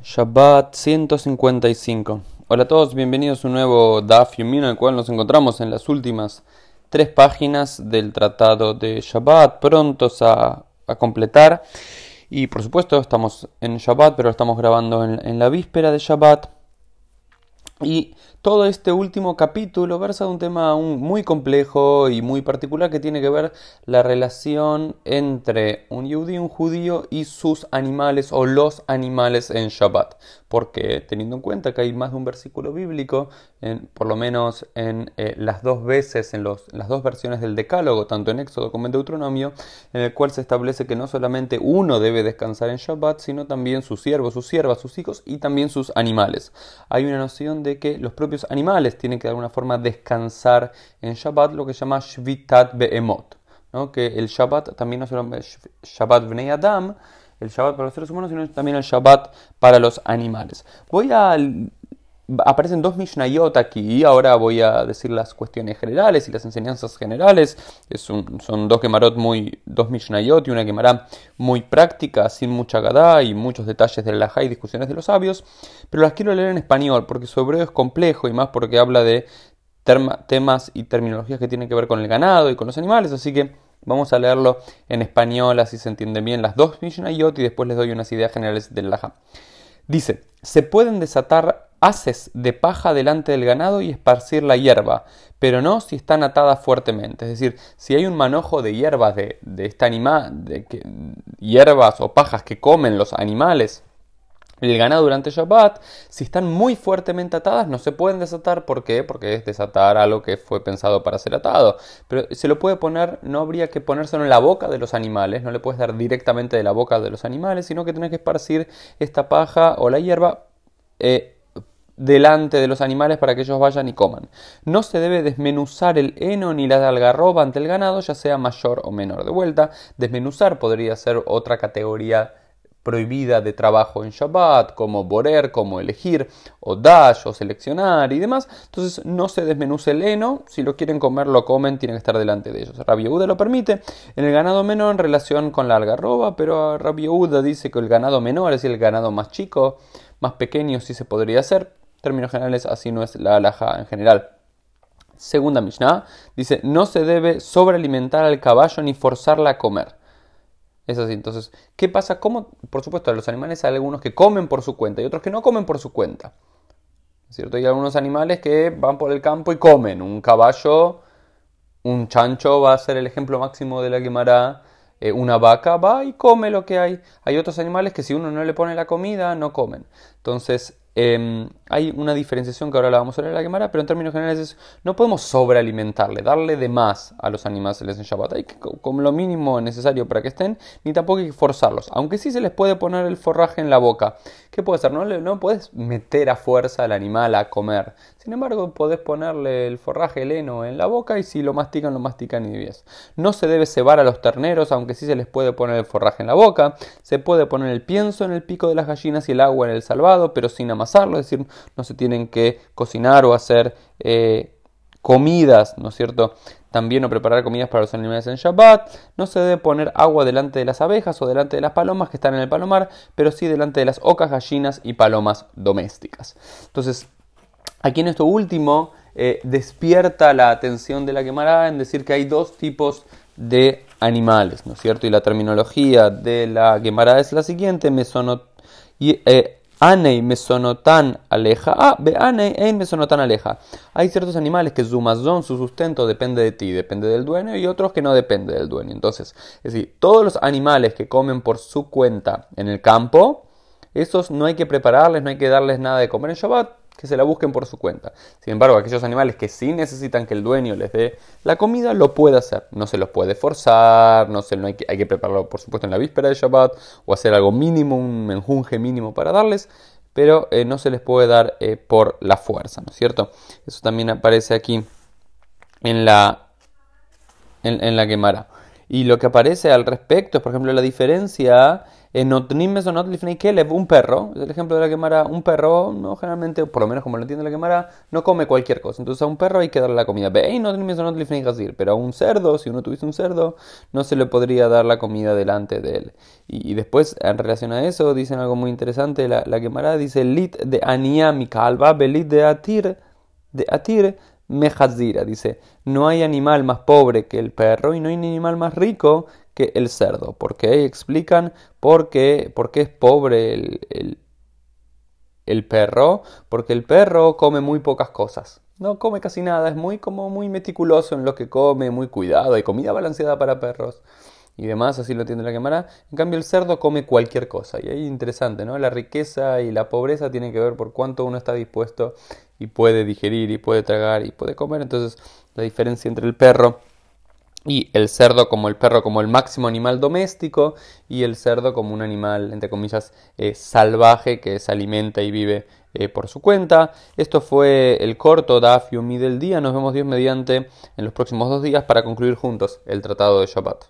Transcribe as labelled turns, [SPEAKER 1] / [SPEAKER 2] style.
[SPEAKER 1] Shabbat 155. Hola a todos, bienvenidos a un nuevo Daf Yomi en el cual nos encontramos en las últimas tres páginas del tratado de Shabbat, prontos a, completar. Y por supuesto estamos en Shabbat, pero estamos grabando en, en la víspera de Shabbat. Y todo este último capítulo versa de un tema muy complejo y muy particular que tiene que ver la relación entre un yudí, un judío y sus animales o los animales en Shabbat. Porque teniendo en cuenta que hay más de un versículo bíblico, por lo menos en eh, las dos veces, en las dos versiones del Decálogo, tanto en Éxodo como en Deuteronomio, en el cual se establece que no solamente uno debe descansar en Shabbat, sino también sus siervos, sus siervas, sus hijos y también sus animales. Hay una noción de que los propios animales tienen que de alguna forma descansar en Shabbat, lo que se llama Shvitat Be'emot. Que el Shabbat también no solo Shabbat Bnei Adam, el Shabbat para los seres humanos, sino también el Shabbat para los animales. Voy a aparecen dos Mishnayot aquí y ahora voy a decir las cuestiones generales y las enseñanzas generales. Es son dos Gemarot muy, dos Mishnayot y una Gemara muy práctica, sin mucha gada y muchos detalles de la y discusiones de los sabios, pero las quiero leer en español porque su hebreo es complejo y más porque habla de temas y terminologías que tienen que ver con el ganado y con los animales, así que vamos a leerlo en español así se entienden bien las dos Mishnayot y después les doy unas ideas generales del Laja. Dice, se pueden desatar haces de paja delante del ganado y esparcir la hierba, pero no si están atadas fuertemente. Es decir, si hay un manojo de hierbas de, este animal, de que, hierbas o pajas que comen los animales, el ganado durante Shabbat, si están muy fuertemente atadas, no se pueden desatar. ¿Por qué? Porque es desatar algo que fue pensado para ser atado. Pero se lo puede poner, no habría que ponérselo en la boca de los animales, no le puedes dar directamente de la boca de los animales, sino que tienes que esparcir esta paja o la hierba. Eh, delante de los animales para que ellos vayan y coman. No se debe desmenuzar el heno ni la algarroba ante el ganado, ya sea mayor o menor. De vuelta, desmenuzar podría ser otra categoría prohibida de trabajo en Shabbat, como borer, como elegir, o dash, o seleccionar y demás. Entonces no se desmenuce el heno, si lo quieren comer, lo comen, tienen que estar delante de ellos. Rabbi Yehuda lo permite en el ganado menor en relación con la algarroba, pero Rabbi Yehuda dice que el ganado menor, es el ganado más chico, más pequeño, sí se podría hacer términos generales, así no es la alhaja en general. Segunda Mishnah dice: No se debe sobrealimentar al caballo ni forzarla a comer. Es así. Entonces, ¿qué pasa? ¿Cómo? Por supuesto, a los animales hay algunos que comen por su cuenta y otros que no comen por su cuenta. ¿Es cierto? Hay algunos animales que van por el campo y comen. Un caballo, un chancho va a ser el ejemplo máximo de la quemará. Eh, una vaca va y come lo que hay. Hay otros animales que si uno no le pone la comida, no comen. Entonces, Em, hay una diferenciación que ahora la vamos a ver en la quemara, pero en términos generales es, no podemos sobrealimentarle, darle de más a los animales en Shabbat. Hay que, como lo mínimo necesario para que estén, ni tampoco hay que forzarlos. Aunque sí se les puede poner el forraje en la boca. ¿Qué puede ser? No, no puedes meter a fuerza al animal a comer. Sin embargo, podés ponerle el forraje, el heno en la boca y si lo mastican, lo mastican y bien. No se debe cebar a los terneros, aunque sí se les puede poner el forraje en la boca. Se puede poner el pienso en el pico de las gallinas y el agua en el salvado, pero sin es decir, no se tienen que cocinar o hacer eh, comidas, ¿no es cierto? También o preparar comidas para los animales en Shabbat. No se debe poner agua delante de las abejas o delante de las palomas que están en el palomar, pero sí delante de las ocas, gallinas y palomas domésticas. Entonces, Aquí en esto último eh, despierta la atención de la quemará en decir que hay dos tipos de animales, ¿no es cierto? Y la terminología de la quemará es la siguiente, mesonot, eh, anei mesonotan aleja, ah, be anei ein mesonotan aleja. Hay ciertos animales que su mazón, su sustento depende de ti, depende del dueño, y otros que no depende del dueño. Entonces, es decir, todos los animales que comen por su cuenta en el campo, esos no hay que prepararles, no hay que darles nada de comer en Shabbat, que se la busquen por su cuenta. Sin embargo, aquellos animales que sí necesitan que el dueño les dé la comida, lo puede hacer. No se los puede forzar, no, se, no hay, que, hay que prepararlo, por supuesto, en la víspera de Shabbat o hacer algo mínimo, un menjunje mínimo para darles, pero eh, no se les puede dar eh, por la fuerza, ¿no es cierto? Eso también aparece aquí en la, en, en la quemara. Y lo que aparece al respecto es, por ejemplo, la diferencia en un perro, es el ejemplo de la quemara, un perro, no generalmente, por lo menos como lo entiende la quemara, no come cualquier cosa. Entonces a un perro hay que darle la comida. Pero a un cerdo, si uno tuviese un cerdo, no se le podría dar la comida delante de él. Y, después, en relación a eso, dicen algo muy interesante, la, la quemara dice, lit de aniami kalba, belit de atir, de atir, Mejazira dice, no hay animal más pobre que el perro y no hay animal más rico que el cerdo. ¿Por qué? Explican por qué, por qué es pobre el, el, perro. Porque el perro come muy pocas cosas. No come casi nada, es muy como muy meticuloso en lo que come, muy cuidado, hay comida balanceada para perros y demás, así lo entiende la cámara. En cambio, el cerdo come cualquier cosa. Y ahí interesante, ¿no? La riqueza y la pobreza tienen que ver por cuánto uno está dispuesto y puede digerir y puede tragar y puede comer. Entonces, la diferencia entre el perro y el cerdo como el perro como el máximo animal doméstico y el cerdo como un animal, entre comillas, eh, salvaje que se alimenta y vive eh, por su cuenta. Esto fue el corto Daf Yomi del día. Nos vemos Dios mediante en los próximos dos días para concluir juntos el tratado de Shabbat.